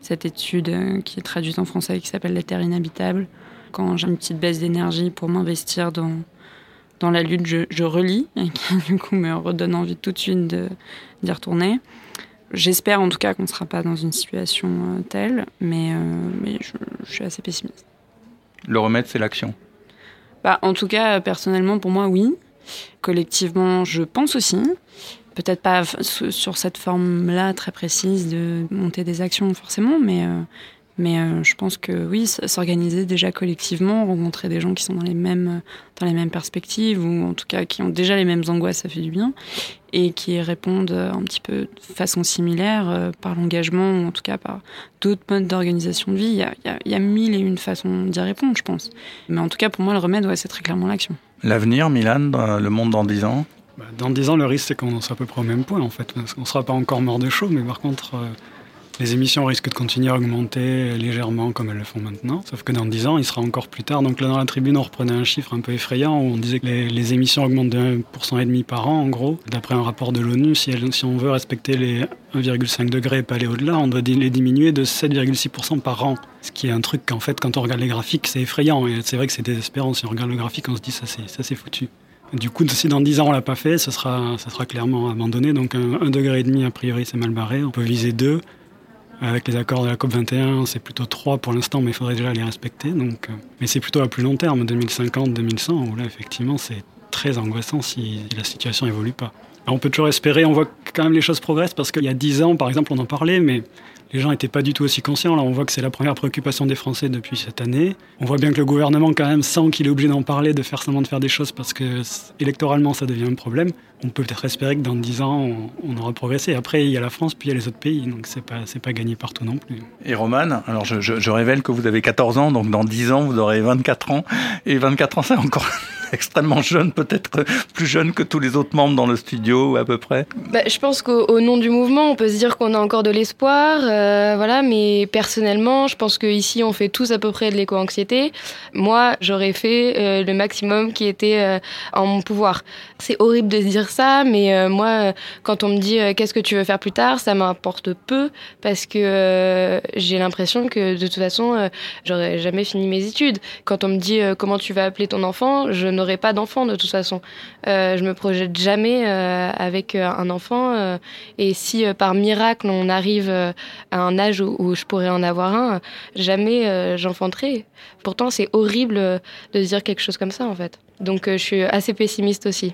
cette étude qui est traduite en français qui s'appelle La Terre inhabitable. Quand j'ai une petite baisse d'énergie pour m'investir dans, dans la lutte, je, je, relis *laughs* et qui du coup me redonne envie tout de suite d'y retourner. J'espère en tout cas qu'on ne sera pas dans une situation telle, mais, euh, mais je, je, suis assez pessimiste. Le remède, c'est l'action bah, En tout cas, personnellement, pour moi, oui. Collectivement, je pense aussi. Peut-être pas sur cette forme-là très précise de monter des actions forcément, mais, euh, mais euh, je pense que oui, s'organiser déjà collectivement, rencontrer des gens qui sont dans les mêmes, dans les mêmes perspectives ou en tout cas qui ont déjà les mêmes angoisses, ça fait du bien et qui répondent un petit peu de façon similaire euh, par l'engagement ou en tout cas par d'autres modes d'organisation de vie. Il y, a, il, y a, il y a mille et une façons d'y répondre, je pense. Mais en tout cas, pour moi, le remède, ouais, c'est très clairement l'action. L'avenir, Milan, le monde dans 10 ans? Dans 10 ans, le risque, c'est qu'on soit à peu près au même point, en fait. On ne sera pas encore mort de chaud, mais par contre, euh, les émissions risquent de continuer à augmenter légèrement comme elles le font maintenant. Sauf que dans 10 ans, il sera encore plus tard. Donc là, dans la tribune, on reprenait un chiffre un peu effrayant où on disait que les, émissions augmentent de 1,5% par an, en gros. D'après un rapport de l'ONU, si, si, on veut respecter les 1,5 degrés et pas aller au-delà, on doit les diminuer de 7,6% par an. Ce qui est un truc qu'en fait, quand on regarde les graphiques, c'est effrayant. Et c'est vrai que c'est désespérant. Si on regarde le graphique, on se dit ça c'est foutu. Du coup, si dans 10 ans on l'a pas fait, ce sera, ça sera clairement abandonné. Donc un, un degré et demi, a priori, c'est mal barré. On peut viser 2. Avec les accords de la COP 21, c'est plutôt 3 pour l'instant, mais il faudrait déjà les respecter. Donc, euh, mais c'est plutôt à plus long terme, 2050-2100, où là, effectivement, c'est très angoissant si la situation évolue pas. On peut toujours espérer, on voit quand même les choses progressent, parce qu'il y a 10 ans, par exemple, on en parlait, mais les gens n'étaient pas du tout aussi conscients. Là, on voit que c'est la première préoccupation des Français depuis cette année. On voit bien que le gouvernement, quand même, sent qu'il est obligé d'en parler, de faire seulement de faire des choses parce que électoralement, ça devient un problème. On peut peut-être espérer que dans 10 ans, on, on, aura progressé. Après, il y a la France, puis il y a les autres pays, donc c'est pas c'est pas gagné partout non plus. Et Roman, alors je, je, je, révèle que vous avez 14 ans, donc dans 10 ans, vous aurez 24 ans. Et 24 ans, c'est encore *laughs* extrêmement jeune, peut-être plus jeune que tous les autres membres dans le studio, à peu près. Bah, je pense qu'au nom du mouvement, on peut se dire qu'on a encore de l'espoir. Euh, Euh, voilà, mais personnellement, je pense qu'ici, on fait tous à peu près de l'éco-anxiété. Moi, j'aurais fait euh, le maximum qui était euh, en mon pouvoir. C'est horrible de dire ça, mais moi, quand on me dit qu'est-ce que tu veux faire plus tard, ça m'importe peu parce que j'ai l'impression que de toute façon, j'aurais jamais fini mes études. Quand on me dit comment tu vas appeler ton enfant, je n'aurai pas d'enfant de toute façon. je me projette jamais avec un enfant. et si par miracle on arrive à un âge où, je pourrais en avoir un, jamais euh, j'enfanterai. Pourtant, c'est horrible de dire quelque chose comme ça, en fait. Donc, euh, je suis assez pessimiste aussi.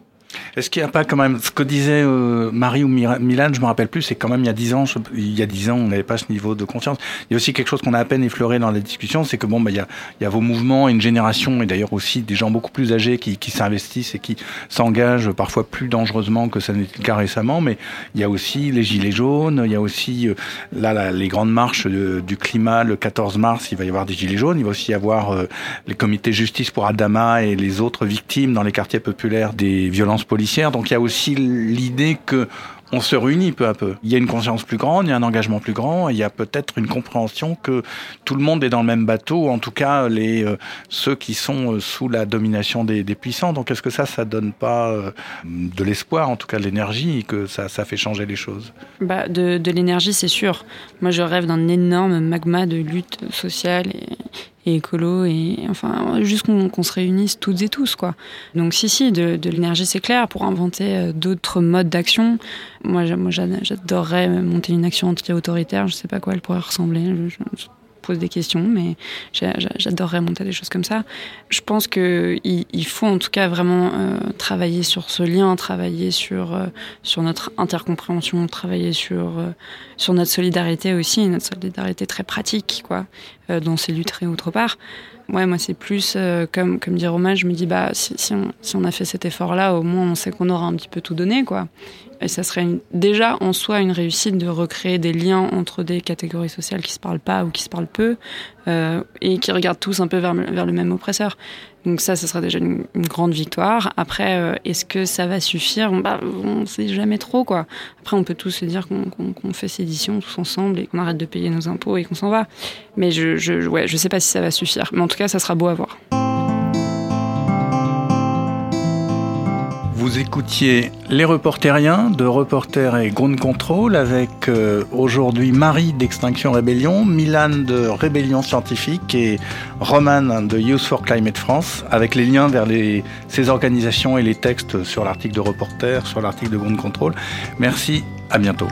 Est-ce qu'il n'y a pas quand même ce que disait euh, Marie ou Milan, je me rappelle plus, c'est quand même il y a dix ans, il y a dix ans, on n'avait pas ce niveau de confiance. Il y a aussi quelque chose qu'on a à peine effleuré dans la discussion, c'est que bon, bah, il, y a, il y a vos mouvements, une génération et d'ailleurs aussi des gens beaucoup plus âgés qui, qui s'investissent et qui s'engagent parfois plus dangereusement que ça n'était le cas récemment. Mais il y a aussi les gilets jaunes, il y a aussi euh, là, les grandes marches du climat le 14 mars, il va y avoir des gilets jaunes, il va aussi y avoir euh, les comités justice pour Adama et les autres victimes dans les quartiers populaires des violences policière. Donc il y a aussi l'idée que on se réunit peu à peu. Il y a une conscience plus grande, il y a un engagement plus grand, il y a peut-être une compréhension que tout le monde est dans le même bateau, en tout cas les euh, ceux qui sont euh, sous la domination des, puissants. Donc est-ce que ça, ça donne pas euh, de l'espoir, en tout cas de l'énergie, que ça, ça fait changer les choses? Bah, De, de l'énergie, c'est sûr. Moi, je rêve d'un énorme magma de lutte sociale et, écolo et enfin juste qu'on se réunisse toutes et tous quoi. Donc si si de, l'énergie c'est clair pour inventer euh, d'autres modes d'action. Moi j'adorerais monter une action anti-autoritaire. Je sais pas quoi elle pourrait ressembler. je, pose des questions, mais j'adorerais monter des choses comme ça. Je pense qu'il il faut en tout cas vraiment euh, travailler sur ce lien, travailler sur, euh, notre intercompréhension, travailler sur, sur notre solidarité aussi, notre solidarité très pratique, quoi, dans ces luttes et autre part. Ouais, moi, c'est plus, comme, comme dit Romain, je me dis, bah, si, on, a fait cet effort-là, au moins, on sait qu'on aura un petit peu tout donné, quoi. Et ça serait déjà en soi une réussite de recréer des liens entre des catégories sociales qui se parlent pas ou qui se parlent peu euh, et qui regardent tous un peu vers, vers, le même oppresseur. Donc ça, ce sera déjà une, grande victoire. Après, euh, est-ce que ça va suffire? Bah, On ne sait jamais trop quoi. Après, on peut tous se dire qu'on fait ces éditions tous ensemble et qu'on arrête de payer nos impôts et qu'on s'en va. Mais je, je, ouais, sais pas si ça va suffire. Mais en tout cas, ça sera beau à voir. Vous écoutiez Les Reporteriens de Reporter et Ground Control avec euh, aujourd'hui Marie d'Extinction Rébellion, Milan de Rébellion Scientifique et Roman de Youth for Climate France avec les liens vers ces organisations et les textes sur l'article de Reporter, sur l'article de Ground Control. Merci, à bientôt.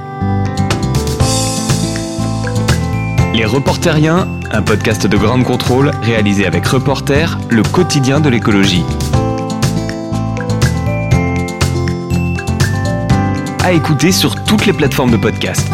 Les Reporteriens, un podcast de Ground Control réalisé avec Reporter, le quotidien de l'écologie. À écouter sur toutes les plateformes de podcast.